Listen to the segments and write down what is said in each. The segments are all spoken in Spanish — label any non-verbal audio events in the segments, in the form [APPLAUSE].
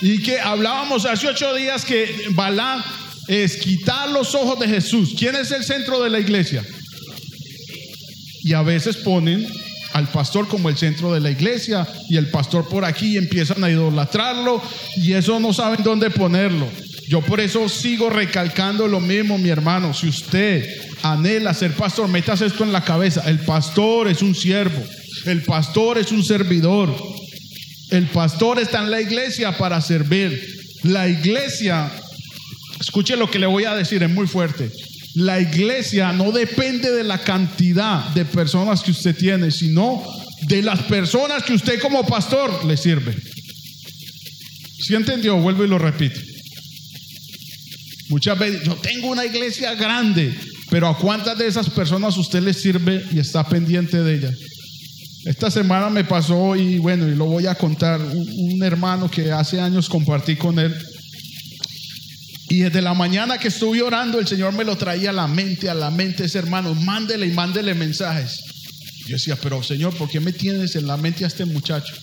Y que hablábamos hace ocho días que Balán es quitar los ojos de Jesús. ¿Quién es el centro de la iglesia? Y a veces ponen al pastor como el centro de la iglesia y el pastor por aquí empiezan a idolatrarlo y eso no saben dónde ponerlo. Yo por eso sigo recalcando lo mismo, mi hermano. Si usted anhela ser pastor, metas esto en la cabeza. El pastor es un siervo. El pastor es un servidor. El pastor está en la iglesia para servir. La iglesia, escuche lo que le voy a decir, es muy fuerte. La iglesia no depende de la cantidad de personas que usted tiene, sino de las personas que usted como pastor le sirve. ¿Sí entendió? Vuelvo y lo repito. Muchas veces yo tengo una iglesia grande, pero ¿a cuántas de esas personas usted le sirve y está pendiente de ellas? Esta semana me pasó y bueno, y lo voy a contar, un, hermano que hace años compartí con él. Y desde la mañana que estuve orando, el Señor me lo traía a la mente, a la mente ese hermano, mándele y mándele mensajes. Yo decía, pero Señor, ¿por qué me tienes en la mente a este muchacho?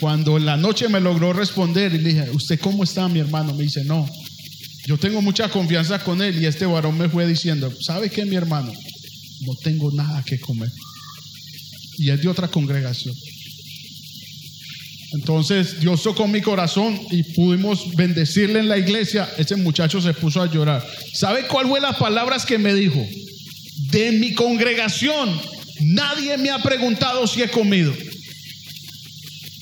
Cuando en la noche me logró responder y le dije, ¿usted cómo está, mi hermano? Me dice, no, yo tengo mucha confianza con él y este varón me fue diciendo, ¿sabe qué, mi hermano? No tengo nada que comer. Y es de otra congregación. Entonces Dios tocó mi corazón y pudimos bendecirle en la iglesia. Ese muchacho se puso a llorar. ¿Sabe cuál fue las palabras que me dijo? De mi congregación nadie me ha preguntado si he comido.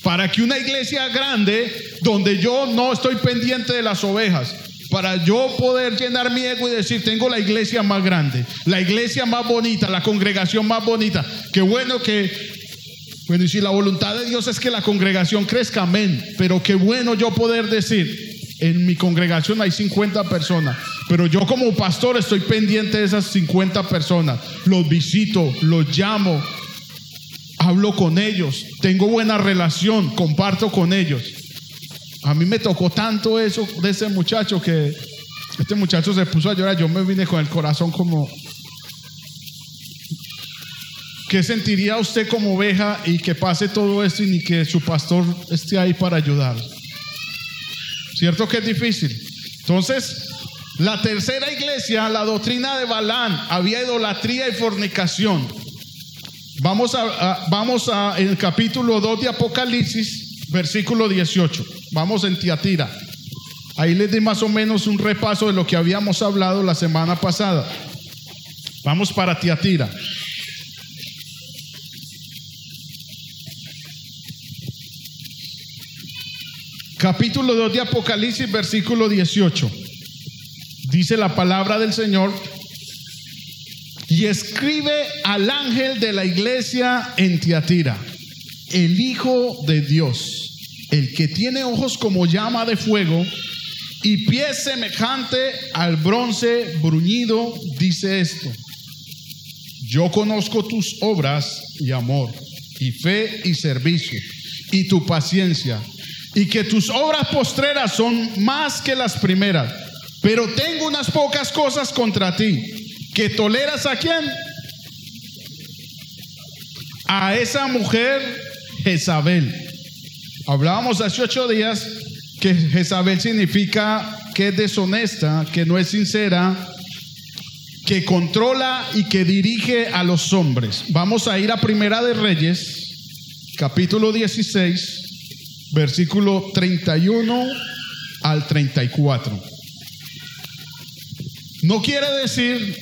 Para que una iglesia grande, donde yo no estoy pendiente de las ovejas, para yo poder llenar mi ego y decir, tengo la iglesia más grande, la iglesia más bonita, la congregación más bonita. Qué bueno que, bueno, y si la voluntad de Dios es que la congregación crezca, amén. Pero qué bueno yo poder decir, en mi congregación hay 50 personas, pero yo como pastor estoy pendiente de esas 50 personas. Los visito, los llamo, hablo con ellos, tengo buena relación, comparto con ellos. A mí me tocó tanto eso de ese muchacho que este muchacho se puso a llorar. Yo me vine con el corazón como. ¿Qué sentiría usted como oveja y que pase todo esto y ni que su pastor esté ahí para ayudar? ¿Cierto que es difícil? Entonces, la tercera iglesia, la doctrina de Balán, había idolatría y fornicación. Vamos a, vamos a en el capítulo 2 de Apocalipsis, versículo 18. Vamos en Tiatira. Ahí les di más o menos un repaso de lo que habíamos hablado la semana pasada. Vamos para Tiatira. Capítulo 2 de Apocalipsis, versículo 18. Dice la palabra del Señor. Y escribe al ángel de la iglesia en Tiatira, el Hijo de Dios el que tiene ojos como llama de fuego y pies semejante al bronce bruñido, dice esto. Yo conozco tus obras y amor, y fe y servicio, y tu paciencia, y que tus obras postreras son más que las primeras. Pero tengo unas pocas cosas contra ti, que toleras a quién? A esa mujer Jezabel Hablábamos hace ocho días que Jezabel significa que es deshonesta, que no es sincera, que controla y que dirige a los hombres. Vamos a ir a Primera de Reyes, capítulo 16, versículo 31 al 34. No quiere decir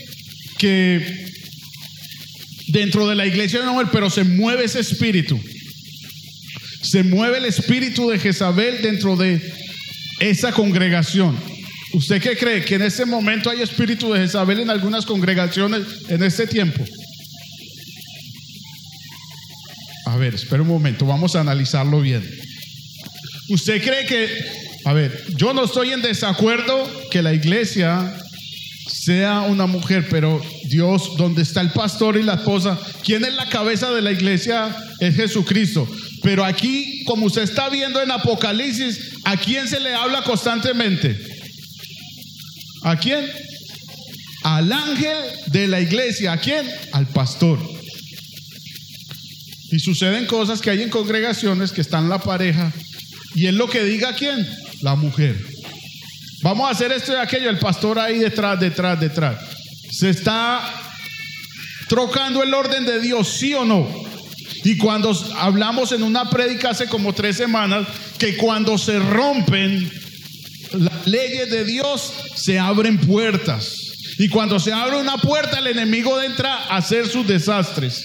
que dentro de la iglesia no, pero se mueve ese espíritu se mueve el espíritu de Jezabel dentro de esa congregación. ¿Usted qué cree? ¿Que en este momento hay espíritu de Jezabel en algunas congregaciones en este tiempo? A ver, espera un momento, vamos a analizarlo bien. ¿Usted cree que, a ver, yo no estoy en desacuerdo que la iglesia sea una mujer, pero Dios, donde está el pastor y la esposa, ¿quién es la cabeza de la iglesia? Es Jesucristo. Pero aquí, como usted está viendo en Apocalipsis, ¿a quién se le habla constantemente? ¿A quién? Al ángel de la iglesia. ¿A quién? Al pastor. Y suceden cosas que hay en congregaciones que están la pareja. Y es lo que diga quién? La mujer. Vamos a hacer esto y aquello. El pastor ahí detrás, detrás, detrás. Se está trocando el orden de Dios, sí o no. Y cuando hablamos en una prédica hace como tres semanas, que cuando se rompen las leyes de Dios, se abren puertas. Y cuando se abre una puerta, el enemigo entra a hacer sus desastres.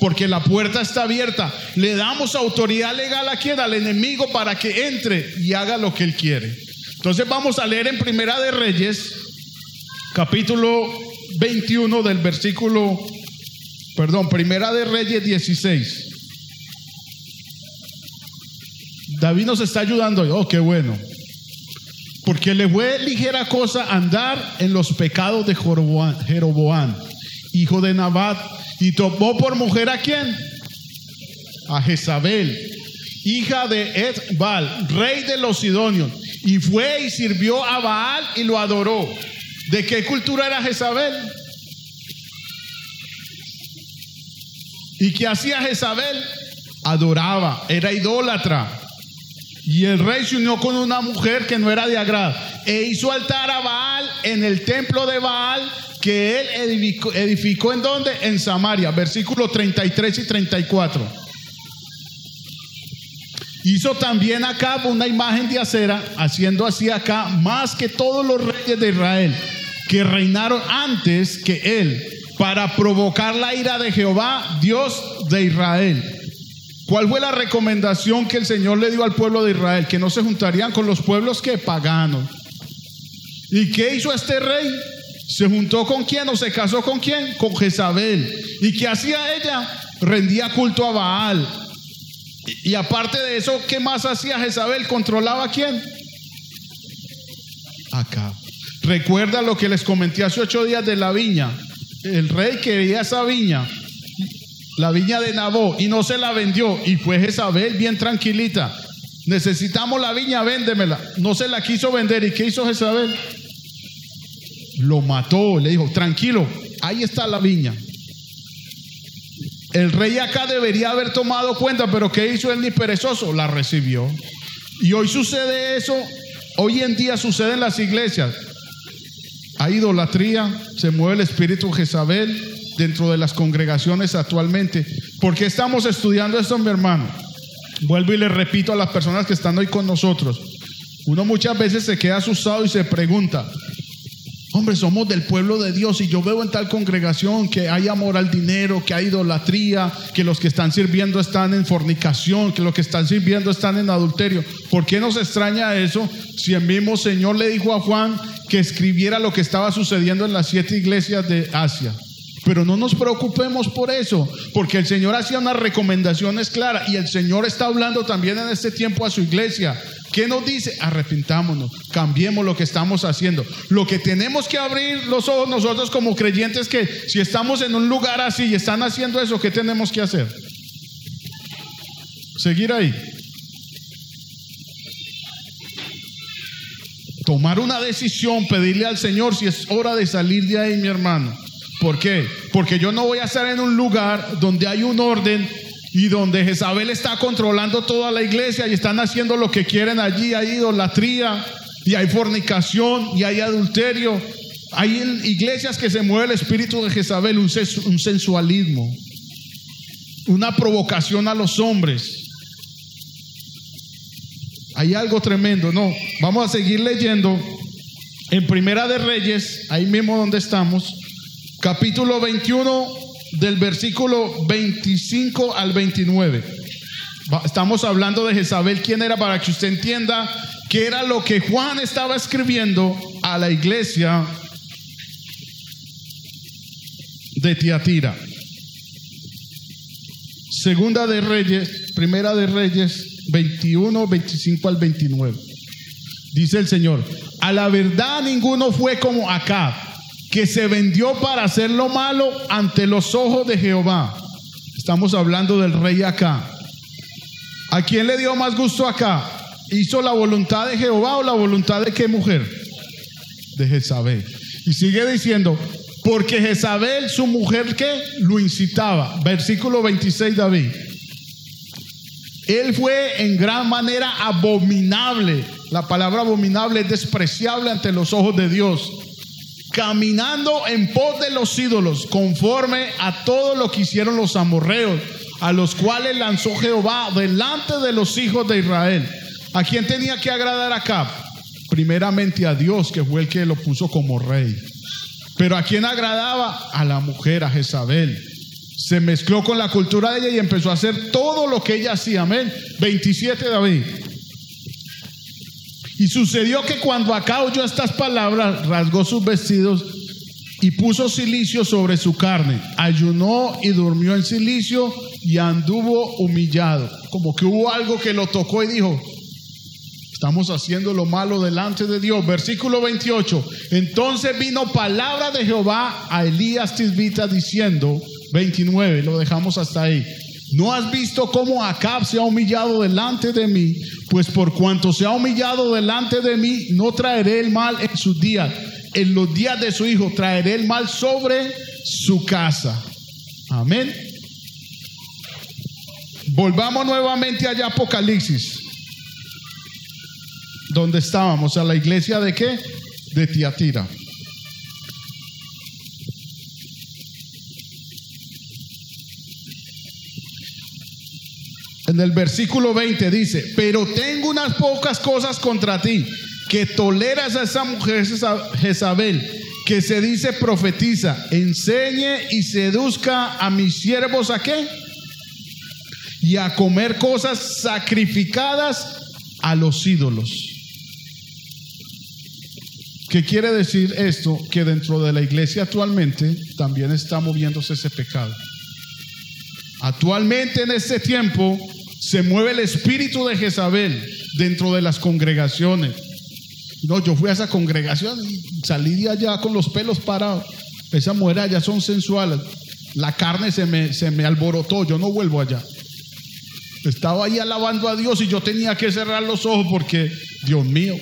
Porque la puerta está abierta. Le damos autoridad legal a quien, al enemigo, para que entre y haga lo que él quiere. Entonces vamos a leer en Primera de Reyes, capítulo 21 del versículo, perdón, Primera de Reyes 16. David nos está ayudando. Oh, qué bueno. Porque le fue ligera cosa andar en los pecados de Jeroboam, hijo de Nabat, y tomó por mujer a quién? A Jezabel, hija de Edbal, rey de los Sidonios, y fue y sirvió a Baal y lo adoró. ¿De qué cultura era Jezabel? ¿Y qué hacía Jezabel? Adoraba, era idólatra. Y el rey se unió con una mujer que no era de agrado e hizo altar a Baal en el templo de Baal que él edificó, edificó en donde? En Samaria, versículos 33 y 34. Hizo también acá una imagen de acera, haciendo así acá más que todos los reyes de Israel que reinaron antes que él, para provocar la ira de Jehová, Dios de Israel. ¿Cuál fue la recomendación que el Señor le dio al pueblo de Israel? Que no se juntarían con los pueblos que paganos. ¿Y qué hizo este rey? ¿Se juntó con quién o se casó con quién? Con Jezabel. ¿Y qué hacía ella? Rendía culto a Baal. Y, aparte de eso, ¿qué más hacía Jezabel? ¿Controlaba a quién? Acá. Recuerda lo que les comenté hace ocho días de la viña. El rey quería esa viña la viña de Nabó y no se la vendió. Y fue Jezabel bien tranquilita. Necesitamos la viña, véndemela. No se la quiso vender. ¿Y qué hizo Jezabel? Lo mató, le dijo, tranquilo, ahí está la viña. El rey acá debería haber tomado cuenta, pero ¿qué hizo él ni perezoso? La recibió. Y hoy sucede eso, hoy en día sucede en las iglesias. Hay idolatría, se mueve el espíritu Jezabel, dentro de las congregaciones actualmente. ¿Por qué estamos estudiando esto, mi hermano? Vuelvo y le repito a las personas que están hoy con nosotros. Uno muchas veces se queda asustado y se pregunta, hombre, somos del pueblo de Dios y yo veo en tal congregación que hay amor al dinero, que hay idolatría, que los que están sirviendo están en fornicación, que los que están sirviendo están en adulterio. ¿Por qué nos extraña eso si el mismo Señor le dijo a Juan que escribiera lo que estaba sucediendo en las siete iglesias de Asia? Pero no nos preocupemos por eso, porque el Señor hacía unas recomendaciones claras y el Señor está hablando también en este tiempo a su iglesia. ¿Qué nos dice? Arrepentámonos, cambiemos lo que estamos haciendo. Lo que tenemos que abrir los ojos nosotros como creyentes que si estamos en un lugar así y están haciendo eso, ¿qué tenemos que hacer? Seguir ahí. Tomar una decisión, pedirle al Señor si es hora de salir de ahí, mi hermano. ¿Por qué? Porque yo no voy a estar en un lugar donde hay un orden y donde Jezabel está controlando toda la iglesia y están haciendo lo que quieren allí. Hay idolatría y hay fornicación y hay adulterio. Hay iglesias que se mueve el espíritu de Jezabel, un, un sensualismo, una provocación a los hombres. Hay algo tremendo. No, vamos a seguir leyendo en Primera de Reyes, ahí mismo donde estamos capítulo 21 del versículo 25 al 29. Estamos hablando de Jezabel, quién era, para que usted entienda qué era lo que Juan estaba escribiendo a la iglesia de Tiatira. Segunda de Reyes, primera de Reyes, 21, 25 al 29. Dice el Señor, a la verdad ninguno fue como acá que se vendió para hacer lo malo ante los ojos de Jehová. Estamos hablando del rey acá. ¿A quién le dio más gusto acá? ¿Hizo la voluntad de Jehová o la voluntad de qué mujer? De Jezabel. Y sigue diciendo, porque Jezabel, su mujer, que lo incitaba. Versículo 26, David. Él fue en gran manera abominable. La palabra abominable es despreciable ante los ojos de Dios. Caminando en pos de los ídolos, conforme a todo lo que hicieron los amorreos, a los cuales lanzó Jehová delante de los hijos de Israel. ¿A quién tenía que agradar acá? Primeramente a Dios, que fue el que lo puso como rey. Pero ¿a quién agradaba? A la mujer, a Jezabel. Se mezcló con la cultura de ella y empezó a hacer todo lo que ella hacía. Amén. 27 David. Y sucedió que cuando acá oyó estas palabras, rasgó sus vestidos y puso silicio sobre su carne. Ayunó y durmió en silicio y anduvo humillado. Como que hubo algo que lo tocó y dijo, Estamos haciendo lo malo delante de Dios. Versículo 28. Entonces vino palabra de Jehová a Elías Tisbita diciendo, 29, lo dejamos hasta ahí. ¿No has visto cómo Acab se ha humillado delante de mí? Pues por cuanto se ha humillado delante de mí, no traeré el mal en sus días. En los días de su hijo traeré el mal sobre su casa. Amén. Volvamos nuevamente allá a Apocalipsis donde estábamos, a la iglesia de qué? De Tiatira. En el versículo 20 dice, pero tengo unas pocas cosas contra ti, que toleras a esa mujer Jezabel, que se dice profetiza, enseñe y seduzca a mis siervos a qué? Y a comer cosas sacrificadas a los ídolos. ¿Qué quiere decir esto? Que dentro de la iglesia actualmente también está moviéndose ese pecado. Actualmente en este tiempo se mueve el espíritu de Jezabel dentro de las congregaciones. No, yo fui a esa congregación y salí de allá con los pelos parados. Esas mujeres allá son sensuales. La carne se me, se me alborotó, yo no vuelvo allá. Estaba ahí alabando a Dios y yo tenía que cerrar los ojos porque, Dios mío,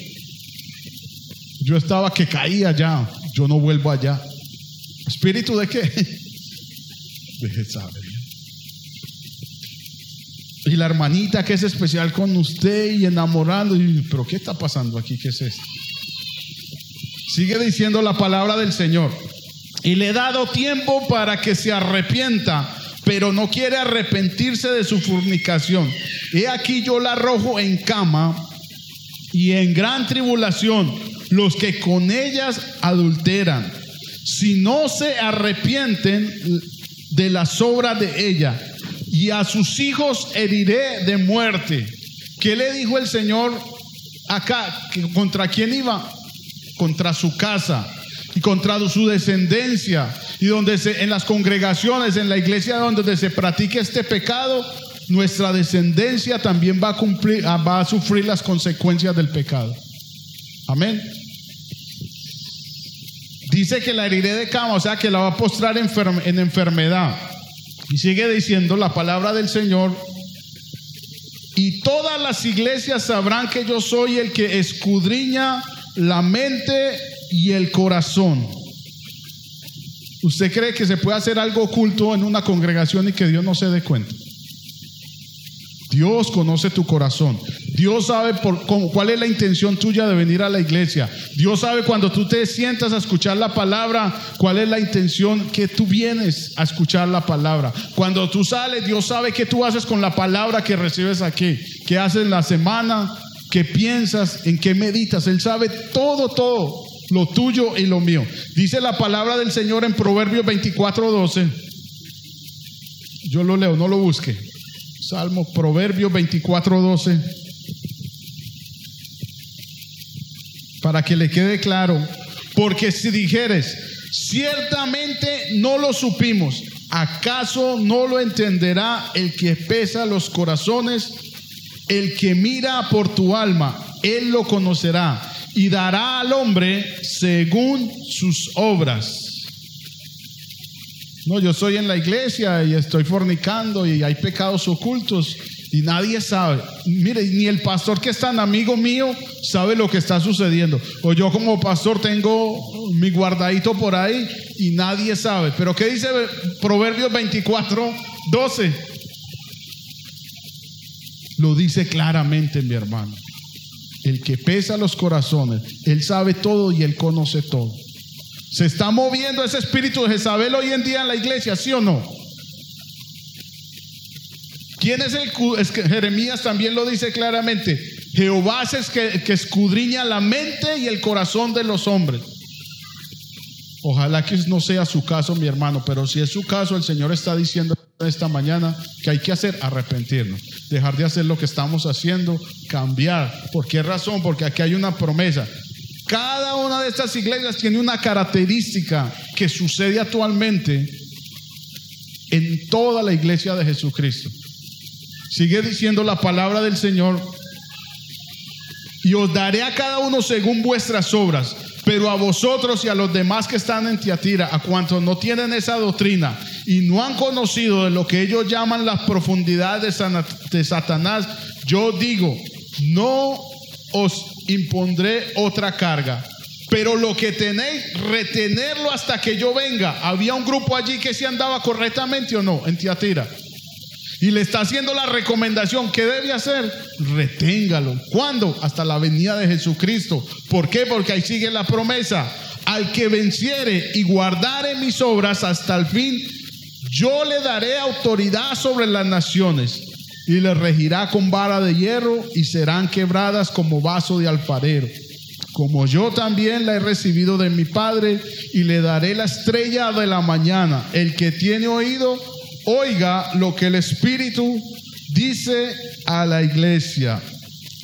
yo estaba que caía ya, yo no vuelvo allá. ¿Espíritu de qué? [LAUGHS] De saber. Y la hermanita que es especial con usted y enamorando, y, pero ¿qué está pasando aquí? ¿Qué es esto? Sigue diciendo la palabra del Señor. Y le he dado tiempo para que se arrepienta, pero no quiere arrepentirse de su fornicación. He aquí yo la arrojo en cama y en gran tribulación los que con ellas adulteran, si no se arrepienten de las obras de ella, y a sus hijos heriré de muerte. ¿Qué le dijo el Señor acá? ¿Contra quién iba? Contra su casa y contra su descendencia. Y donde se, en las congregaciones, en la iglesia donde se practique este pecado, nuestra descendencia también va a cumplir, va a sufrir las consecuencias del pecado. Amén. Dice que la heriré de cama, o sea que la va a postrar en enfermedad. Y sigue diciendo la palabra del Señor. Y todas las iglesias sabrán que yo soy el que escudriña la mente y el corazón. ¿Usted cree que se puede hacer algo oculto en una congregación y que Dios no se dé cuenta? Dios conoce tu corazón. Dios sabe por, cuál es la intención tuya de venir a la iglesia. Dios sabe cuando tú te sientas a escuchar la palabra, cuál es la intención que tú vienes a escuchar la palabra. Cuando tú sales, Dios sabe qué tú haces con la palabra que recibes aquí, qué haces en la semana, qué piensas, en qué meditas. Él sabe todo, todo, lo tuyo y lo mío. Dice la palabra del Señor en Proverbios 24, 12. Yo lo leo, no lo busque. Salmo, Proverbio 24, 12. Para que le quede claro. Porque si dijeres, ciertamente no lo supimos, ¿acaso no lo entenderá el que pesa los corazones? El que mira por tu alma, él lo conocerá y dará al hombre según sus obras. No, yo estoy en la iglesia y estoy fornicando y hay pecados ocultos y nadie sabe. Mire, ni el pastor que es tan amigo mío sabe lo que está sucediendo. O yo como pastor tengo mi guardadito por ahí y nadie sabe. Pero ¿qué dice Proverbios 24, 12? lo dice claramente, mi hermano. El que pesa los corazones, Él sabe todo y Él conoce todo. ¿Se está moviendo ese espíritu de Jezabel hoy en día en la iglesia, sí o no? ¿Quién es el que Jeremías también lo dice claramente? Jehová es que, que escudriña la mente y el corazón de los hombres. Ojalá que no sea su caso, mi hermano, pero si es su caso, el Señor está diciendo esta mañana que hay que hacer arrepentirnos, dejar de hacer lo que estamos haciendo, cambiar. ¿Por qué razón? Porque aquí hay una promesa. Cada una de estas iglesias tiene una característica que sucede actualmente en toda la iglesia de Jesucristo. Sigue diciendo la palabra del Señor. Y os daré a cada uno según vuestras obras. Pero a vosotros y a los demás que están en Tiatira, a cuantos no tienen esa doctrina y no han conocido de lo que ellos llaman las profundidades de Satanás, yo digo, no os impondré otra carga. Pero lo que tenéis, retenerlo hasta que yo venga. Había un grupo allí que se andaba correctamente o no en Tiatira. Y le está haciendo la recomendación. ¿Qué debe hacer? Reténgalo. ¿Cuándo? Hasta la venida de Jesucristo. ¿Por qué? Porque ahí sigue la promesa. Al que venciere y guardare mis obras hasta el fin, yo le daré autoridad sobre las naciones y le regirá con vara de hierro y serán quebradas como vaso de alfarero. Como yo también la he recibido de mi Padre y le daré la estrella de la mañana. El que tiene oído, oiga lo que el Espíritu dice a la iglesia.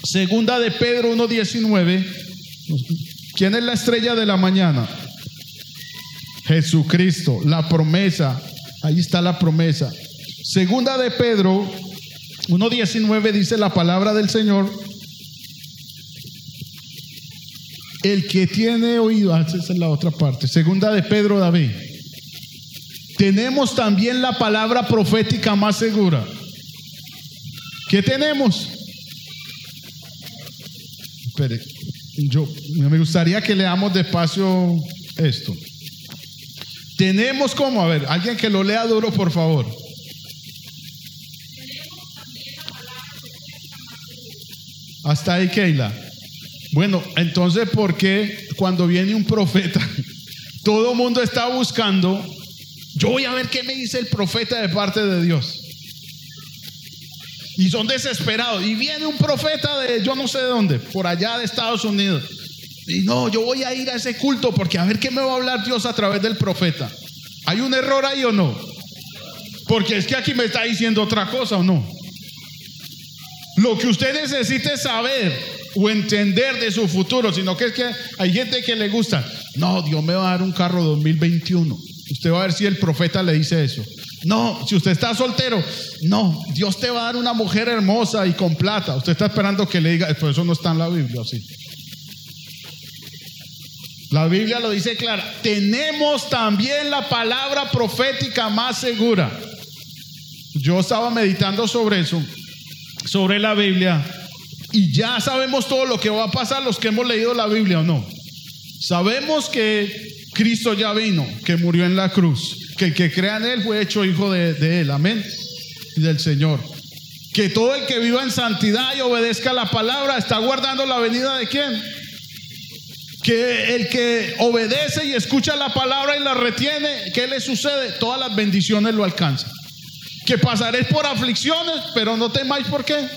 Segunda de Pedro 1.19. ¿Quién es la estrella de la mañana? Jesucristo, la promesa. Ahí está la promesa. Segunda de Pedro 1.19 dice la palabra del Señor. El que tiene oído, ah, esa es la otra parte. Segunda de Pedro David. Tenemos también la palabra profética más segura. ¿Qué tenemos? Espere, yo me gustaría que leamos despacio esto. Tenemos como, a ver, alguien que lo lea duro, por favor. Hasta ahí, Keila. Bueno, entonces, ¿por qué cuando viene un profeta, [LAUGHS] todo el mundo está buscando, yo voy a ver qué me dice el profeta de parte de Dios? Y son desesperados. Y viene un profeta de yo no sé de dónde, por allá de Estados Unidos. Y no, yo voy a ir a ese culto porque a ver qué me va a hablar Dios a través del profeta. ¿Hay un error ahí o no? Porque es que aquí me está diciendo otra cosa o no. Lo que usted necesite saber o entender de su futuro, sino que es que hay gente que le gusta, no, Dios me va a dar un carro 2021. Usted va a ver si el profeta le dice eso. No, si usted está soltero, no, Dios te va a dar una mujer hermosa y con plata. Usted está esperando que le diga, por eso no está en la Biblia, sí. La Biblia lo dice clara. Tenemos también la palabra profética más segura. Yo estaba meditando sobre eso sobre la Biblia y ya sabemos todo lo que va a pasar los que hemos leído la Biblia o no. Sabemos que Cristo ya vino, que murió en la cruz, que el que crea en Él fue hecho hijo de, Él, amén, y del Señor. Que todo el que viva en santidad y obedezca la palabra está guardando la venida de quién? Que el que obedece y escucha la palabra y la retiene, ¿qué le sucede? Todas las bendiciones lo alcanzan que pasaréis por aflicciones, pero no temáis por qué.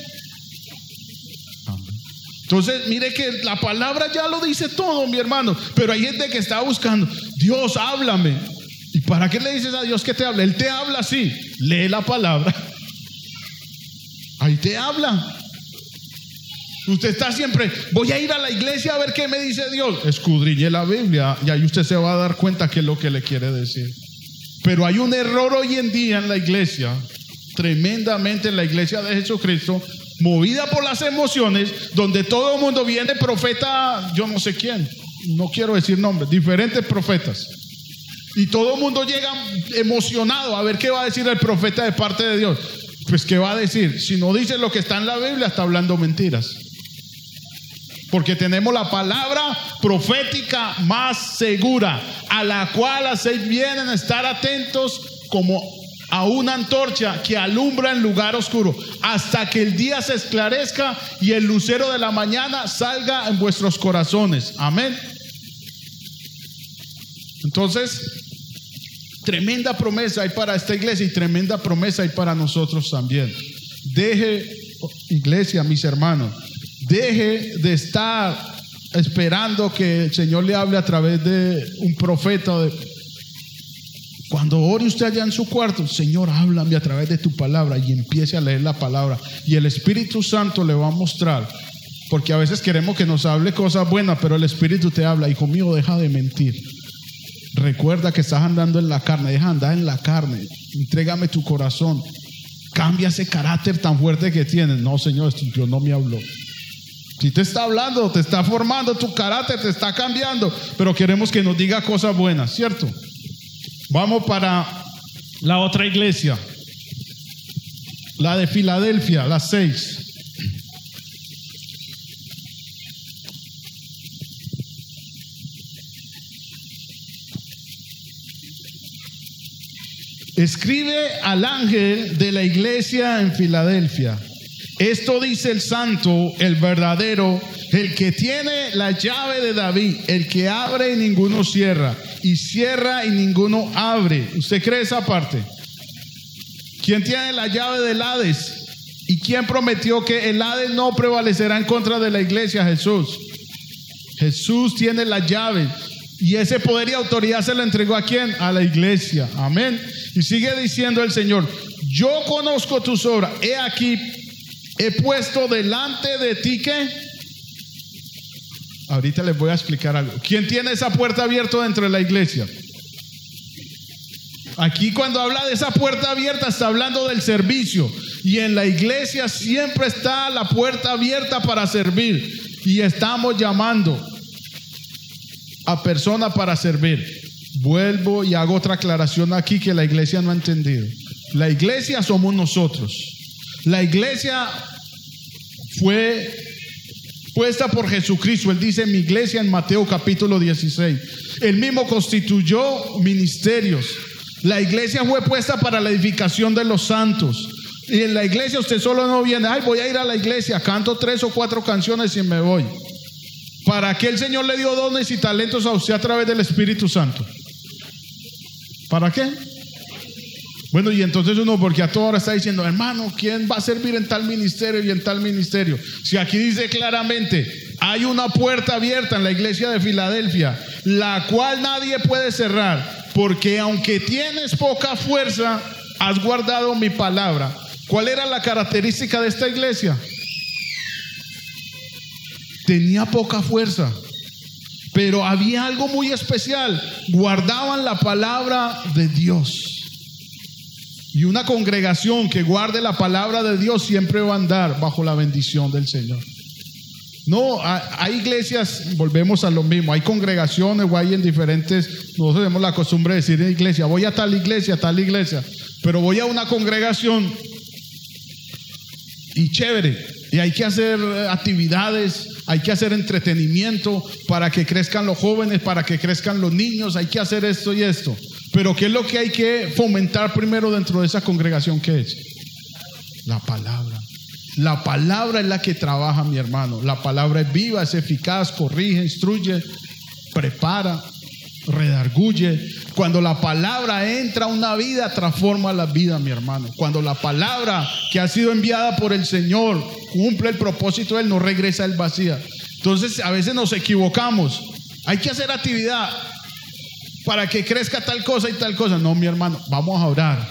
Entonces, mire que la palabra ya lo dice todo, mi hermano, pero hay gente que está buscando, Dios, háblame. ¿Y para qué le dices a Dios que te hable? Él te habla así, lee la palabra. Ahí te habla. Usted está siempre, voy a ir a la iglesia a ver qué me dice Dios. Escudriñe la Biblia y ahí usted se va a dar cuenta qué es lo que le quiere decir. Pero hay un error hoy en día en la iglesia, tremendamente en la iglesia de Jesucristo, movida por las emociones, donde todo el mundo viene profeta, yo no sé quién, no quiero decir nombres, diferentes profetas. Y todo el mundo llega emocionado a ver qué va a decir el profeta de parte de Dios. Pues qué va a decir, si no dice lo que está en la Biblia, está hablando mentiras. Porque tenemos la palabra profética más segura, a la cual hacéis bien en estar atentos como a una antorcha que alumbra en lugar oscuro, hasta que el día se esclarezca y el lucero de la mañana salga en vuestros corazones. Amén. Entonces, tremenda promesa hay para esta iglesia y tremenda promesa hay para nosotros también. Deje, iglesia, mis hermanos, deje de estar esperando que el Señor le hable a través de un profeta. Cuando ore usted allá en su cuarto, Señor, háblame a través de tu palabra y empiece a leer la palabra. Y el Espíritu Santo le va a mostrar. Porque a veces queremos que nos hable cosas buenas, pero el Espíritu te habla, hijo mío, deja de mentir. Recuerda que estás andando en la carne, deja andar en la carne. Entrégame tu corazón. Cambia ese carácter tan fuerte que tienes. No, Señor, Dios no me habló. Si te está hablando, te está formando tu carácter, te está cambiando, pero queremos que nos diga cosas buenas, ¿cierto? Vamos para la otra iglesia, la de Filadelfia, las seis. Escribe al ángel de la iglesia en Filadelfia. Esto dice el santo, el verdadero, el que tiene la llave de David, el que abre y ninguno cierra, y cierra y ninguno abre. ¿Usted cree esa parte? ¿Quién tiene la llave del Hades? ¿Y quién prometió que el Hades no prevalecerá en contra de la iglesia? Jesús. Jesús tiene la llave. Y ese poder y autoridad se lo entregó a quién? A la iglesia. Amén. Y sigue diciendo el Señor, yo conozco tus obras. He aquí he puesto delante de ti que... Ahorita les voy a explicar algo. ¿Quién tiene esa puerta abierta dentro de la iglesia? Aquí cuando habla de esa puerta abierta está hablando del servicio. Y en la iglesia siempre está la puerta abierta para servir. Y estamos llamando a personas para servir. Vuelvo y hago otra aclaración aquí que la iglesia no ha entendido. La iglesia somos nosotros. La iglesia fue puesta por Jesucristo. Él dice mi iglesia en Mateo capítulo 16. Él mismo constituyó ministerios. La iglesia fue puesta para la edificación de los santos. Y en la iglesia usted solo no viene, ay, voy a ir a la iglesia, canto tres o cuatro canciones y me voy. ¿Para qué el Señor le dio dones y talentos a usted a través del Espíritu Santo? ¿Para qué? Bueno, y entonces uno, porque a toda hora está diciendo, hermano, ¿quién va a servir en tal ministerio y en tal ministerio? Si aquí dice claramente, hay una puerta abierta en la iglesia de Filadelfia, la cual nadie puede cerrar, porque aunque tienes poca fuerza, has guardado mi palabra. ¿Cuál era la característica de esta iglesia? Tenía poca fuerza, pero había algo muy especial. Guardaban la palabra de Dios. Y una congregación que guarde la palabra de Dios siempre va a andar bajo la bendición del Señor. No, hay iglesias, volvemos a lo mismo, hay congregaciones o hay en diferentes, nosotros tenemos la costumbre de decir en iglesia, voy a tal iglesia, tal iglesia, pero voy a una congregación y chévere, y hay que hacer actividades, hay que hacer entretenimiento para que crezcan los jóvenes, para que crezcan los niños, hay que hacer esto y esto. Pero ¿qué es lo que hay que fomentar primero dentro de esa congregación? ¿Qué es? La palabra. La palabra es la que trabaja, mi hermano. La palabra es viva, es eficaz, corrige, instruye, prepara, redarguye. Cuando la palabra entra a una vida, transforma la vida, mi hermano. Cuando la palabra que ha sido enviada por el Señor cumple el propósito de Él, no regresa el vacío. Entonces, a veces nos equivocamos. Hay que hacer actividad para que crezca tal cosa y tal cosa. No, mi hermano, vamos a orar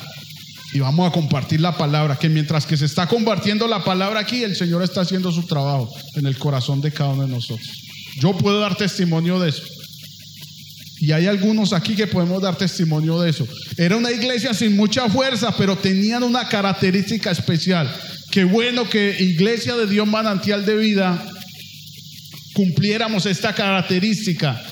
y vamos a compartir la palabra, que mientras que se está compartiendo la palabra aquí, el Señor está haciendo su trabajo en el corazón de cada uno de nosotros. Yo puedo dar testimonio de eso. Y hay algunos aquí que podemos dar testimonio de eso. Era una iglesia sin mucha fuerza, pero tenían una característica especial. Qué bueno que Iglesia de Dios Manantial de Vida cumpliéramos esta característica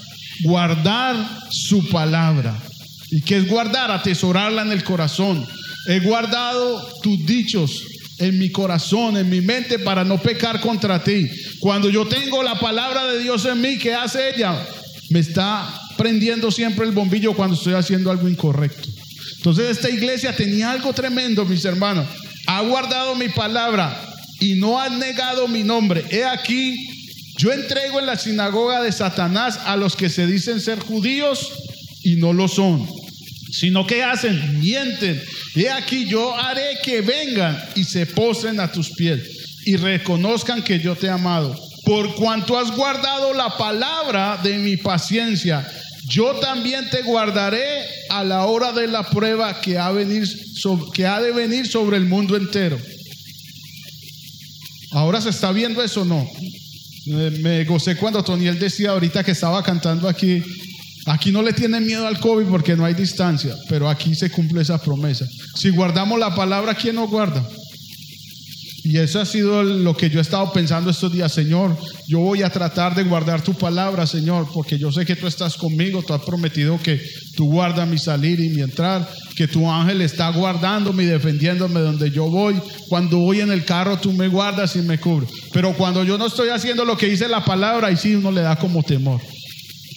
guardar su palabra. ¿Y que es guardar? Atesorarla en el corazón. He guardado tus dichos en mi corazón, en mi mente, para no pecar contra ti. Cuando yo tengo la palabra de Dios en mí, ¿qué hace ella? Me está prendiendo siempre el bombillo cuando estoy haciendo algo incorrecto. Entonces esta iglesia tenía algo tremendo, mis hermanos. Ha guardado mi palabra y no ha negado mi nombre. He aquí, yo entrego en la sinagoga de Satanás a los que se dicen ser judíos y no lo son, sino que hacen, mienten. He aquí, yo haré que vengan y se posen a tus pies y reconozcan que yo te he amado. Por cuanto has guardado la palabra de mi paciencia, yo también te guardaré a la hora de la prueba que ha, venir, que ha de venir sobre el mundo entero. Ahora se está viendo eso, no. Me, gocé cuando Toniel decía ahorita que estaba cantando aquí. Aquí no le tienen miedo al COVID porque no hay distancia, pero aquí se cumple esa promesa. Si guardamos la palabra, ¿quién nos guarda? Y eso ha sido lo que yo he estado pensando estos días, Señor. Yo voy a tratar de guardar tu palabra, Señor, porque yo sé que tú estás conmigo. Tú has prometido que tú guardas mi salir y mi entrar, que tu ángel está guardándome y defendiéndome donde yo voy. Cuando voy en el carro, tú me guardas y me cubres. Pero cuando yo no estoy haciendo lo que dice la palabra, ahí sí uno le da como temor.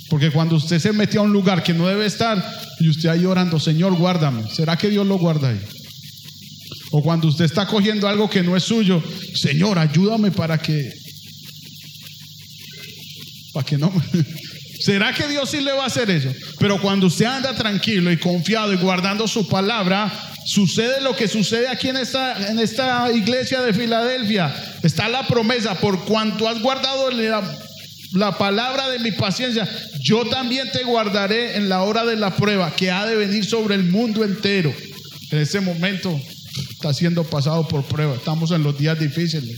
Porque cuando usted se mete a un lugar que no debe estar y usted ahí orando, Señor, guárdame. ¿Será que Dios lo guarda ahí? O cuando usted está cogiendo algo que no es suyo, Señor, ayúdame para que... Para que no... [LAUGHS] ¿Será que Dios sí le va a hacer eso? Pero cuando usted anda tranquilo y confiado y guardando su palabra, sucede lo que sucede aquí en esta, en esta iglesia de Filadelfia. Está la promesa, por cuanto has guardado la, la palabra de mi paciencia, yo también te guardaré en la hora de la prueba que ha de venir sobre el mundo entero. En ese momento está siendo pasado por prueba. Estamos en los días difíciles.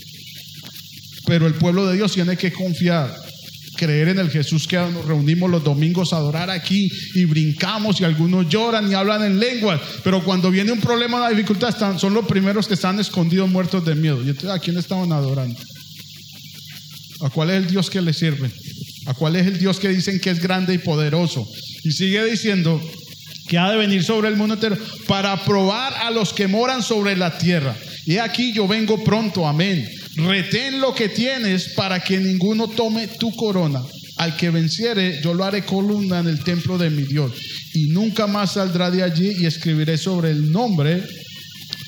Pero el pueblo de Dios tiene que confiar, creer en el Jesús que nos reunimos los domingos a adorar aquí y brincamos y algunos lloran y hablan en lenguas. Pero cuando viene un problema, una dificultad, están, son los primeros que están escondidos, muertos de miedo. Y entonces, ¿a quién estaban adorando? ¿A cuál es el Dios que le sirve? ¿A cuál es el Dios que dicen que es grande y poderoso? Y sigue diciendo, que ha de venir sobre el mundo entero para probar a los que moran sobre la tierra. Y aquí yo vengo pronto, amén. Retén lo que tienes para que ninguno tome tu corona. Al que venciere, yo lo haré columna en el templo de mi Dios. Y nunca más saldrá de allí y escribiré sobre el nombre,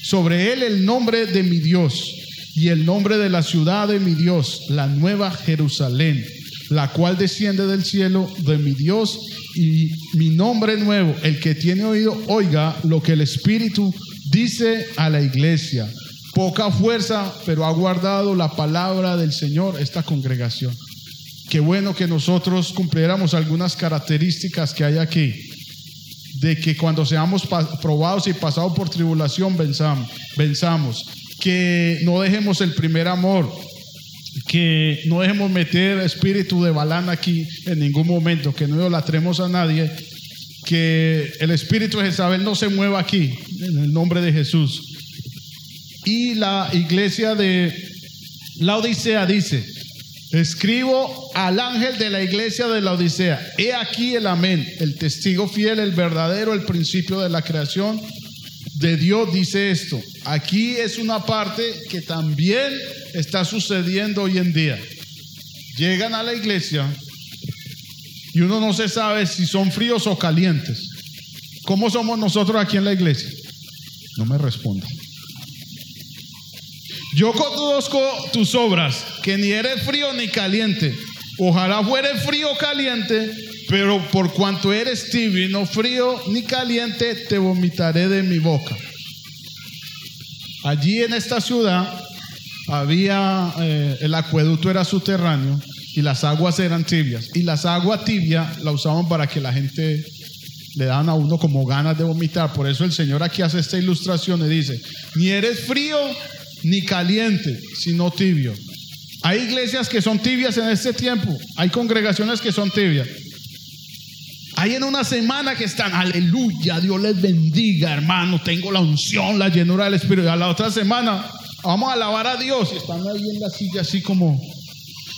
sobre él el nombre de mi Dios y el nombre de la ciudad de mi Dios, la nueva Jerusalén, la cual desciende del cielo de mi Dios mi nombre nuevo, el que tiene oído, oiga lo que el Espíritu dice a la iglesia. Poca fuerza, pero ha guardado la palabra del Señor esta congregación. Qué bueno que nosotros cumpliéramos algunas características que hay aquí. De que cuando seamos probados y pasados por tribulación, venzamos, venzamos. Que no dejemos el primer amor que no dejemos meter espíritu de balán aquí en ningún momento, que no idolatremos a nadie, que el espíritu de Jezabel no se mueva aquí, en el nombre de Jesús. Y la iglesia de la Odisea dice, escribo al ángel de la iglesia de la Odisea, he aquí el amén, el testigo fiel, el verdadero, el principio de la creación de Dios dice esto. Aquí es una parte que también está sucediendo hoy en día. Llegan a la iglesia y uno no se sabe si son fríos o calientes. ¿Cómo somos nosotros aquí en la iglesia? No me responda. Yo conozco tus obras, que ni eres frío ni caliente. Ojalá fuere frío o caliente, pero por cuanto eres tibio no frío ni caliente, te vomitaré de mi boca. Allí en esta ciudad había, eh, el acueducto era subterráneo y las aguas eran tibias. Y las aguas tibias la usaban para que la gente le daban a uno como ganas de vomitar. Por eso el Señor aquí hace esta ilustración y dice, ni eres frío ni caliente, sino tibio. Hay iglesias que son tibias en este tiempo, hay congregaciones que son tibias. Hay en una semana que están, aleluya, Dios les bendiga, hermano, tengo la unción, la llenura del Espíritu. Y a la otra semana, Vamos a alabar a Dios. Y están ahí en la silla así como...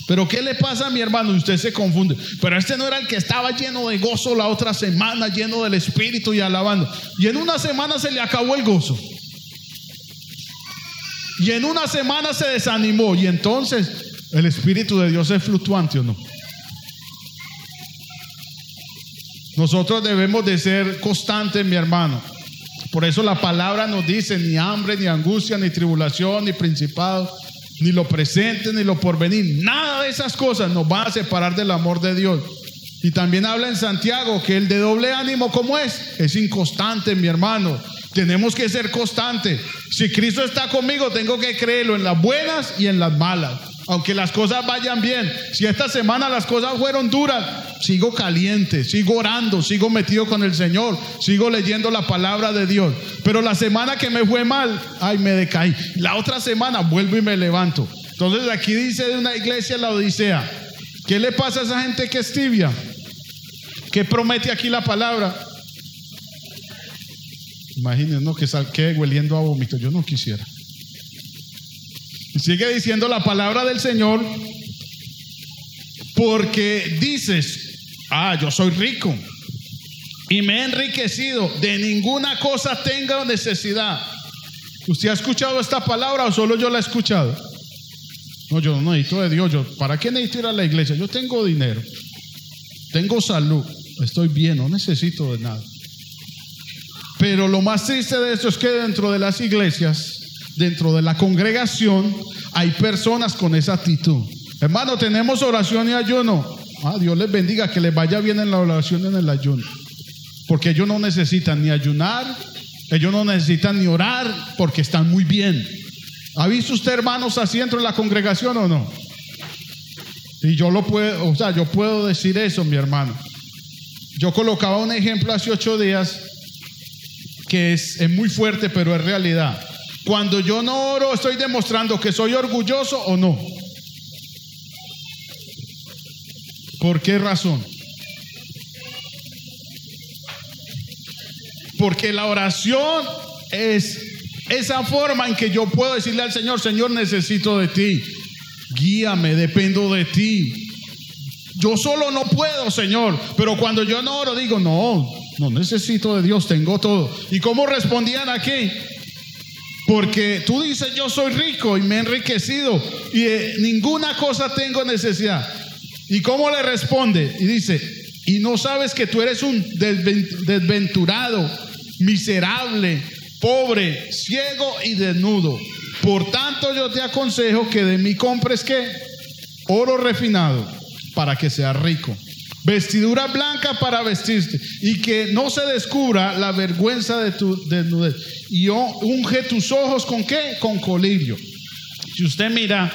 Pero ¿qué le pasa a mi hermano? Usted se confunde. Pero este no era el que estaba lleno de gozo la otra semana, lleno del Espíritu y alabando. Y en una semana se le acabó el gozo. Y en una semana se desanimó. Y entonces el Espíritu de Dios es fluctuante o no. Nosotros debemos de ser constantes, mi hermano. Por eso la palabra nos dice, ni hambre, ni angustia, ni tribulación, ni principado, ni lo presente, ni lo porvenir. Nada de esas cosas nos va a separar del amor de Dios. Y también habla en Santiago que el de doble ánimo, ¿cómo es? Es inconstante, mi hermano. Tenemos que ser constantes. Si Cristo está conmigo, tengo que creerlo en las buenas y en las malas. Aunque las cosas vayan bien. Si esta semana las cosas fueron duras, sigo caliente, sigo orando, sigo metido con el Señor, sigo leyendo la palabra de Dios. Pero la semana que me fue mal, ay, me decaí. La otra semana vuelvo y me levanto. Entonces aquí dice de una iglesia la Odisea, ¿qué le pasa a esa gente que es tibia? ¿Qué promete aquí la palabra? Imagínense, ¿no? Que salque hueliendo a vómito. Yo no quisiera. Sigue diciendo la palabra del Señor. Porque dices, ah, yo soy rico y me he enriquecido. De ninguna cosa tengo necesidad. ¿Usted ha escuchado esta palabra o solo yo la he escuchado? No, yo no necesito de Dios. ¿Para qué necesito ir a la iglesia? Yo tengo dinero, tengo salud, estoy bien, no necesito de nada. Pero lo más triste de esto es que dentro de las iglesias, dentro de la congregación, hay personas con esa actitud. Hermano, tenemos oración y ayuno. Ah, Dios les bendiga, que les vaya bien en la oración y en el ayuno. Porque ellos no necesitan ni ayunar, ellos no necesitan ni orar, porque están muy bien. ¿Ha visto usted hermanos así dentro de la congregación o no? Y yo lo puedo, o sea, yo puedo decir eso, mi hermano. Yo colocaba un ejemplo hace ocho días que es, es muy fuerte, pero es realidad. Cuando yo no oro, estoy demostrando que soy orgulloso o no. ¿Por qué razón? Porque la oración es esa forma en que yo puedo decirle al Señor, Señor, necesito de ti. Guíame, dependo de ti. Yo solo no puedo, Señor. Pero cuando yo no oro, digo, no, no necesito de Dios, tengo todo. ¿Y cómo respondían aquí? Porque tú dices, yo soy rico y me he enriquecido y de ninguna cosa tengo necesidad. ¿Y cómo le responde? Y dice, y no sabes que tú eres un desventurado, miserable, pobre, ciego y desnudo. Por tanto yo te aconsejo que de mí compres que oro refinado para que seas rico. Vestidura blanca para vestirte y que no se descubra la vergüenza de tu desnudez. Y unge tus ojos con qué? Con colirio. Si usted mira,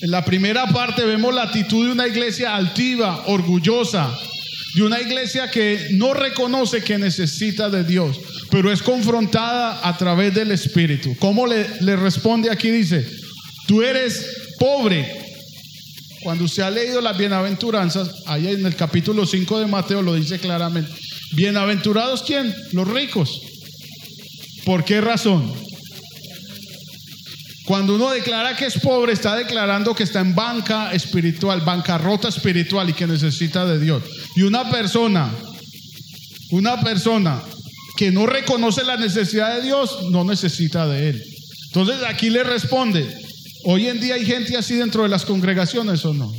en la primera parte vemos la actitud de una iglesia altiva, orgullosa, de una iglesia que no reconoce que necesita de Dios, pero es confrontada a través del Espíritu. ¿Cómo le, responde aquí? Dice, tú eres pobre. Cuando usted ha leído las bienaventuranzas, ahí en el capítulo 5 de Mateo lo dice claramente. Bienaventurados quién? Los ricos. ¿Por qué razón? Cuando uno declara que es pobre, está declarando que está en banca espiritual, bancarrota espiritual y que necesita de Dios. Y una persona, una persona que no reconoce la necesidad de Dios, no necesita de Él. Entonces aquí le responde, hoy en día hay gente así dentro de las congregaciones o no.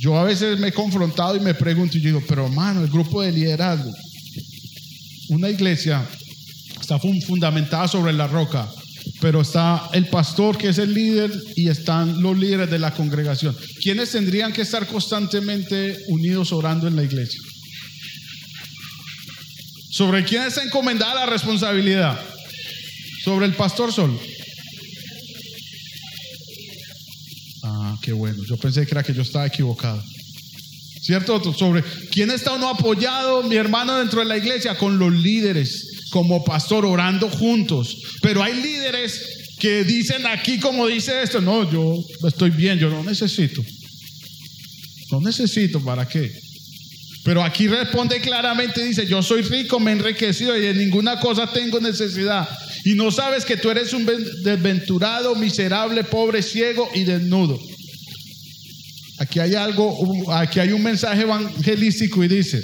Yo a veces me he confrontado y me pregunto y digo, pero hermano, el grupo de liderazgo, una iglesia está fundamentada sobre la roca, pero está el pastor que es el líder y están los líderes de la congregación. ¿Quiénes tendrían que estar constantemente unidos orando en la iglesia? ¿Sobre quién está encomendada la responsabilidad? ¿Sobre el pastor solo? Ah, qué bueno. Yo pensé que era que yo estaba equivocado. ¿Cierto? Sobre quién está uno apoyado, mi hermano, dentro de la iglesia, con los líderes como pastor orando juntos. Pero hay líderes que dicen aquí como dice esto, no, yo estoy bien, yo no necesito. No necesito, ¿para qué? Pero aquí responde claramente, dice, yo soy rico, me he enriquecido y de ninguna cosa tengo necesidad. Y no sabes que tú eres un desventurado, miserable, pobre, ciego y desnudo. Aquí hay algo, aquí hay un mensaje evangelístico y dice,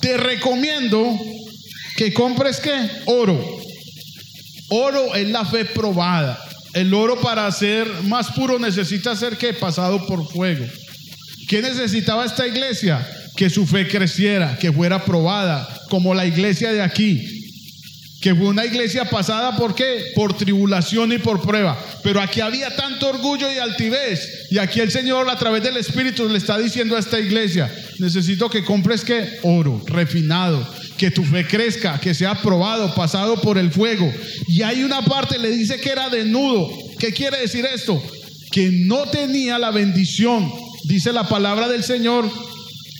te recomiendo que compres qué? Oro. Oro es la fe probada. El oro para ser más puro necesita ser que pasado por fuego. ¿Qué necesitaba esta iglesia? Que su fe creciera, que fuera probada. como la iglesia de aquí, que fue una iglesia pasada por qué? Por tribulación y por prueba. Pero aquí había tanto orgullo y altivez. Y aquí el Señor a través del Espíritu le está diciendo a esta iglesia, necesito que compres qué? Oro refinado, que tu fe crezca, que sea probado, pasado por el fuego. Y hay una parte, le dice que era desnudo. ¿Qué quiere decir esto? Que no tenía la bendición, dice la palabra del Señor,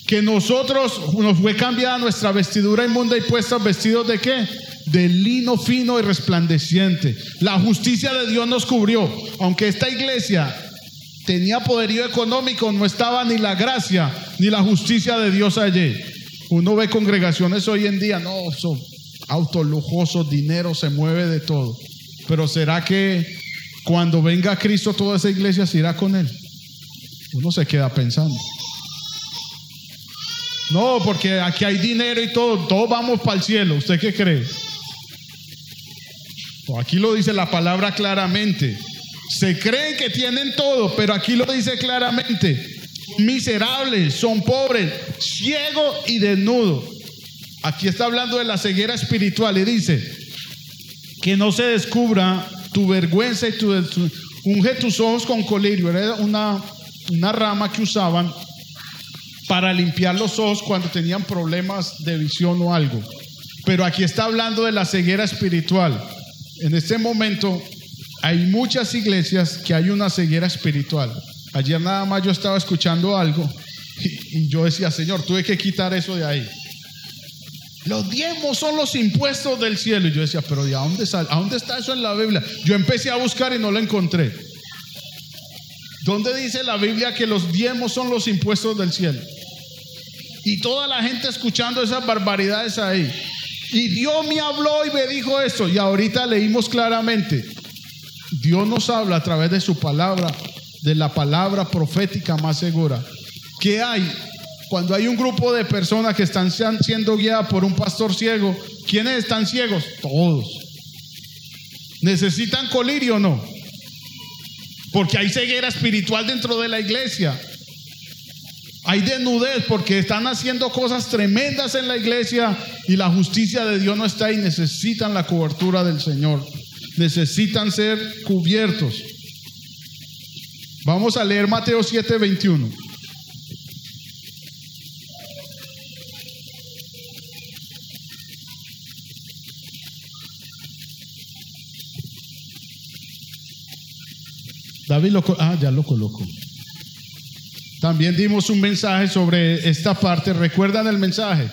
que nosotros nos fue cambiada nuestra vestidura inmunda y puestos vestidos de qué? De lino fino y resplandeciente. La justicia de Dios nos cubrió. Aunque esta iglesia tenía poderío económico, no estaba ni la gracia ni la justicia de Dios allí. Uno ve congregaciones hoy en día, no, son autos lujosos, dinero, se mueve de todo. Pero ¿será que cuando venga Cristo toda esa iglesia se irá con él? Uno se queda pensando. No, porque aquí hay dinero y todo, todos vamos para el cielo. ¿Usted qué cree? aquí lo dice la palabra claramente. Se creen que tienen todo, pero aquí lo dice claramente. Miserables, son pobres, ciegos y desnudos. Aquí está hablando de la ceguera espiritual y dice que no se descubra tu vergüenza y tu, unge tus ojos con colirio. Era una, una rama que usaban para limpiar los ojos cuando tenían problemas de visión o algo. Pero aquí está hablando de la ceguera espiritual. En este momento hay muchas iglesias que hay una ceguera espiritual. Ayer nada más yo estaba escuchando algo y, yo decía, Señor, tuve que quitar eso de ahí. Los diezmos son los impuestos del cielo. Y yo decía, pero ¿y a dónde, ¿a dónde está eso en la Biblia? Yo empecé a buscar y no lo encontré. ¿Dónde dice la Biblia que los diezmos son los impuestos del cielo? Y toda la gente escuchando esas barbaridades ahí. Y Dios me habló y me dijo esto. Y ahorita leímos claramente. Dios nos habla a través de su palabra, de la palabra profética más segura. ¿Qué hay? Cuando hay un grupo de personas que están siendo guiadas por un pastor ciego, ¿quiénes están ciegos? Todos. ¿Necesitan colirio o no? Porque hay ceguera espiritual dentro de la iglesia. Hay desnudez porque están haciendo cosas tremendas en la iglesia y la justicia de Dios no está ahí. Necesitan la cobertura del Señor. Necesitan ser cubiertos. Vamos a leer Mateo 7, 21. David lo... Ah, ya lo coloco. También dimos un mensaje sobre esta parte. ¿Recuerdan el mensaje?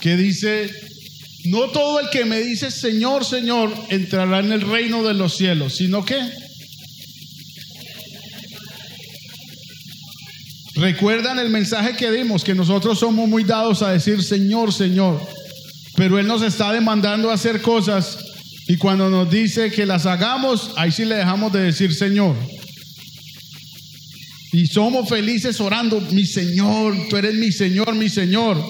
Que dice, no todo el que me dice Señor, Señor, entrará en el reino de los cielos, sino que... ¿Recuerdan el mensaje que dimos? Que nosotros somos muy dados a decir Señor, Señor. Pero Él nos está demandando hacer cosas y cuando nos dice que las hagamos, ahí sí le dejamos de decir Señor. Y somos felices orando, mi Señor, tú eres mi Señor, mi Señor.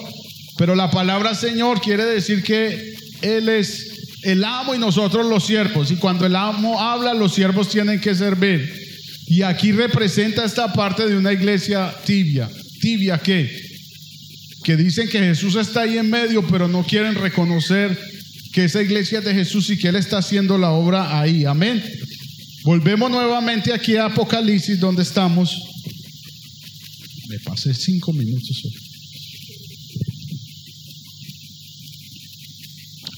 Pero la palabra Señor quiere decir que Él es el amo y nosotros los siervos. Y cuando el amo habla, los siervos tienen que servir. Y aquí representa esta parte de una iglesia tibia. ¿Tibia qué? Que dicen que Jesús está ahí en medio, pero no quieren reconocer que esa iglesia es de Jesús y que Él está haciendo la obra ahí. Amén. Volvemos nuevamente aquí a Apocalipsis, donde estamos. Me pasé cinco minutos.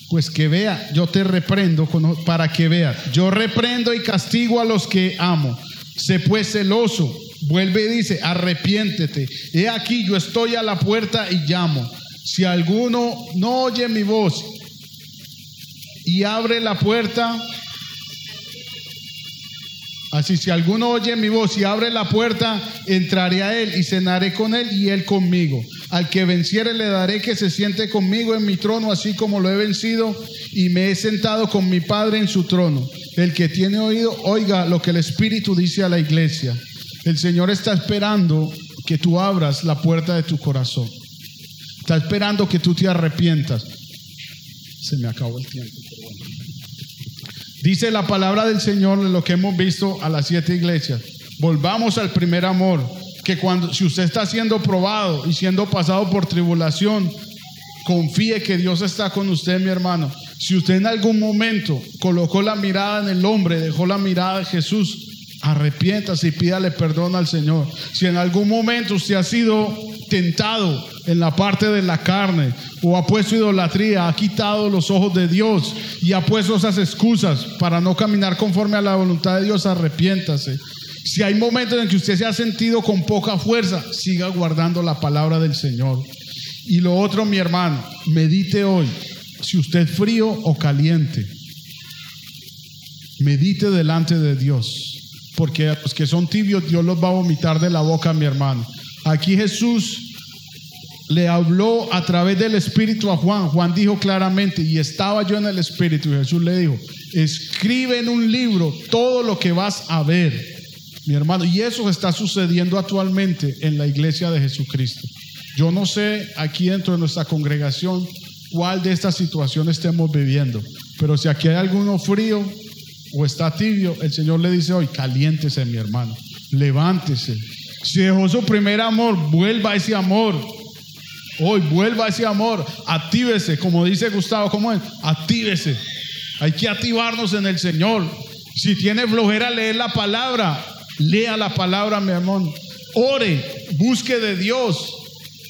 Pues que vea, yo te reprendo para que vea. Yo reprendo y castigo a los que amo. Sé pues celoso. Vuelve y dice, arrepiéntete. He aquí, yo estoy a la puerta y llamo. Si alguno no oye mi voz y abre la puerta, Así si alguno oye mi voz y abre la puerta, entraré a él y cenaré con él y él conmigo. Al que venciere le daré que se siente conmigo en mi trono, así como lo he vencido y me he sentado con mi Padre en su trono. El que tiene oído, oiga lo que el Espíritu dice a la iglesia. El Señor está esperando que tú abras la puerta de tu corazón. Está esperando que tú te arrepientas. Se me acabó el tiempo. Dice la palabra del Señor en lo que hemos visto a las siete iglesias. Volvamos al primer amor, que cuando si usted está siendo probado y siendo pasado por tribulación, confíe que Dios está con usted, mi hermano. Si usted en algún momento colocó la mirada en el hombre, dejó la mirada de Jesús, arrepiéntase y pídale perdón al Señor. Si en algún momento usted ha sido tentado en la parte de la carne o ha puesto idolatría, ha quitado los ojos de Dios y ha puesto esas excusas para no caminar conforme a la voluntad de Dios, arrepiéntase. Si hay momentos en que usted se ha sentido con poca fuerza, siga guardando la palabra del Señor. Y lo otro, mi hermano, medite hoy si usted es frío o caliente. Medite delante de Dios, porque los que son tibios Dios los va a vomitar de la boca, mi hermano. Aquí Jesús le habló a través del Espíritu a Juan. Juan dijo claramente, y estaba yo en el Espíritu, y Jesús le dijo, escribe en un libro todo lo que vas a ver, mi hermano. Y eso está sucediendo actualmente en la iglesia de Jesucristo. Yo no sé aquí dentro de nuestra congregación cuál de estas situaciones estemos viviendo, pero si aquí hay alguno frío o está tibio, el Señor le dice hoy, caliéntese mi hermano, levántese. Si dejó su primer amor, vuelva a ese amor. Hoy vuelva ese amor, actívese, como dice Gustavo, ¿cómo es? Actívese. Hay que activarnos en el Señor. Si tiene flojera leer la palabra, lea la palabra, mi hermano. Ore, busque de Dios.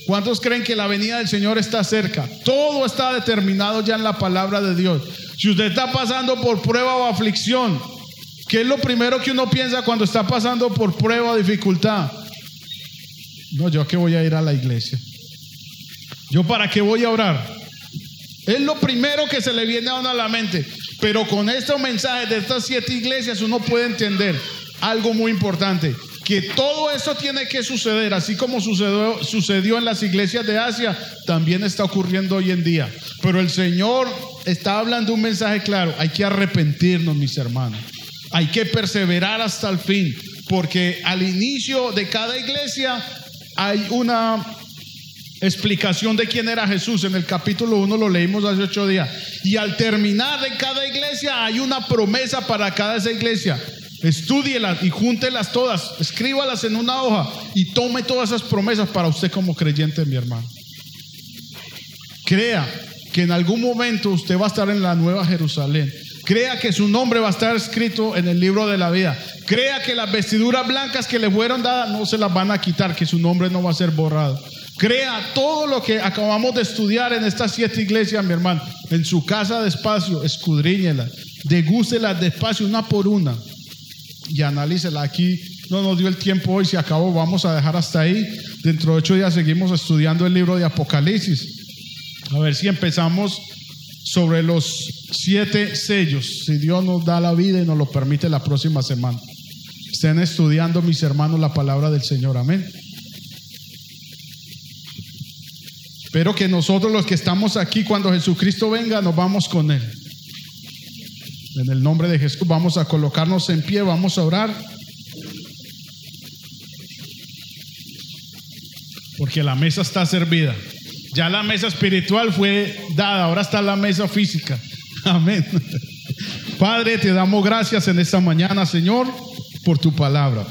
¿Cuántos creen que la venida del Señor está cerca? Todo está determinado ya en la palabra de Dios. Si usted está pasando por prueba o aflicción, ¿qué es lo primero que uno piensa cuando está pasando por prueba o dificultad? No, yo que voy a ir a la iglesia. ¿Yo para qué voy a orar? Es lo primero que se le viene a uno a la mente. Pero con estos mensajes de estas siete iglesias uno puede entender algo muy importante. Que todo eso tiene que suceder, así como sucedió, sucedió en las iglesias de Asia, también está ocurriendo hoy en día. Pero el Señor está hablando un mensaje claro. Hay que arrepentirnos, mis hermanos. Hay que perseverar hasta el fin. Porque al inicio de cada iglesia hay una explicación de quién era Jesús. En el capítulo 1 lo leímos hace ocho días. Y al terminar de cada iglesia hay una promesa para cada esa iglesia. Estúdielas y júntelas todas, escríbalas en una hoja y tome todas esas promesas para usted como creyente, mi hermano. Crea que en algún momento usted va a estar en la nueva Jerusalén. Crea que su nombre va a estar escrito en el libro de la vida. Crea que las vestiduras blancas que le fueron dadas no se las van a quitar, que su nombre no va a ser borrado. Crea todo lo que acabamos de estudiar en estas siete iglesias, mi hermano. En su casa despacio, escudriñela, degústela despacio una por una y analícela. Aquí no nos dio el tiempo hoy, se acabó, vamos a dejar hasta ahí. Dentro de ocho días seguimos estudiando el libro de Apocalipsis. A ver si empezamos sobre los siete sellos, si Dios nos da la vida y nos lo permite la próxima semana. Estén estudiando, mis hermanos, la palabra del Señor. Amén. Espero que nosotros los que estamos aquí cuando Jesucristo venga nos vamos con Él. En el nombre de Jesús vamos a colocarnos en pie, vamos a orar. Porque la mesa está servida. Ya la mesa espiritual fue dada, ahora está la mesa física. [LAUGHS] Amén. Padre, te damos gracias en esta mañana, Señor, por tu palabra.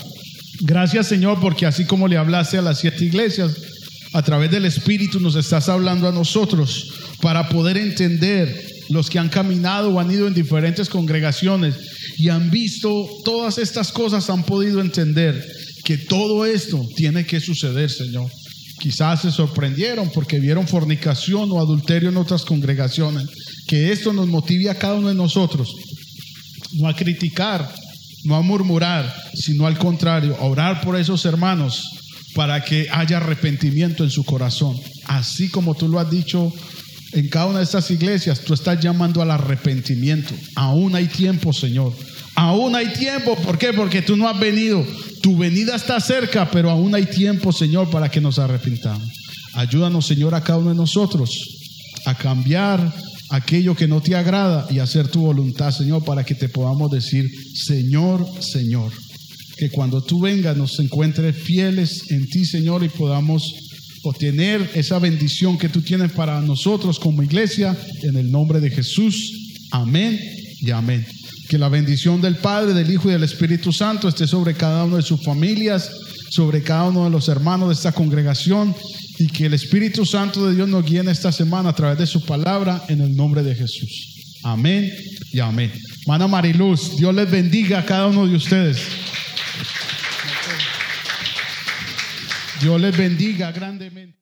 Gracias, Señor, porque así como le hablaste a las siete iglesias, a través del Espíritu nos estás hablando a nosotros para poder entender los que han caminado o han ido en diferentes congregaciones y han visto todas estas cosas, han podido entender que todo esto tiene que suceder, Señor. Quizás se sorprendieron porque vieron fornicación o adulterio en otras congregaciones. Que esto nos motive a cada uno de nosotros, no a criticar, no a murmurar, sino al contrario, a orar por esos hermanos para que haya arrepentimiento en su corazón. Así como tú lo has dicho en cada una de estas iglesias, tú estás llamando al arrepentimiento. Aún hay tiempo, Señor. Aún hay tiempo. ¿Por qué? Porque tú no has venido. Tu venida está cerca, pero aún hay tiempo, Señor, para que nos arrepintamos. Ayúdanos, Señor, a cada uno de nosotros a cambiar aquello que no te agrada y hacer tu voluntad, Señor, para que te podamos decir, Señor, Señor que cuando tú vengas nos encuentres fieles en ti, Señor, y podamos obtener esa bendición que tú tienes para nosotros como iglesia, en el nombre de Jesús. Amén y amén. Que la bendición del Padre, del Hijo y del Espíritu Santo esté sobre cada una de sus familias, sobre cada uno de los hermanos de esta congregación y que el Espíritu Santo de Dios nos guíe en esta semana a través de su palabra en el nombre de Jesús. Amén y amén. Mana Mariluz, Dios les bendiga a cada uno de ustedes. Dios les bendiga grandemente.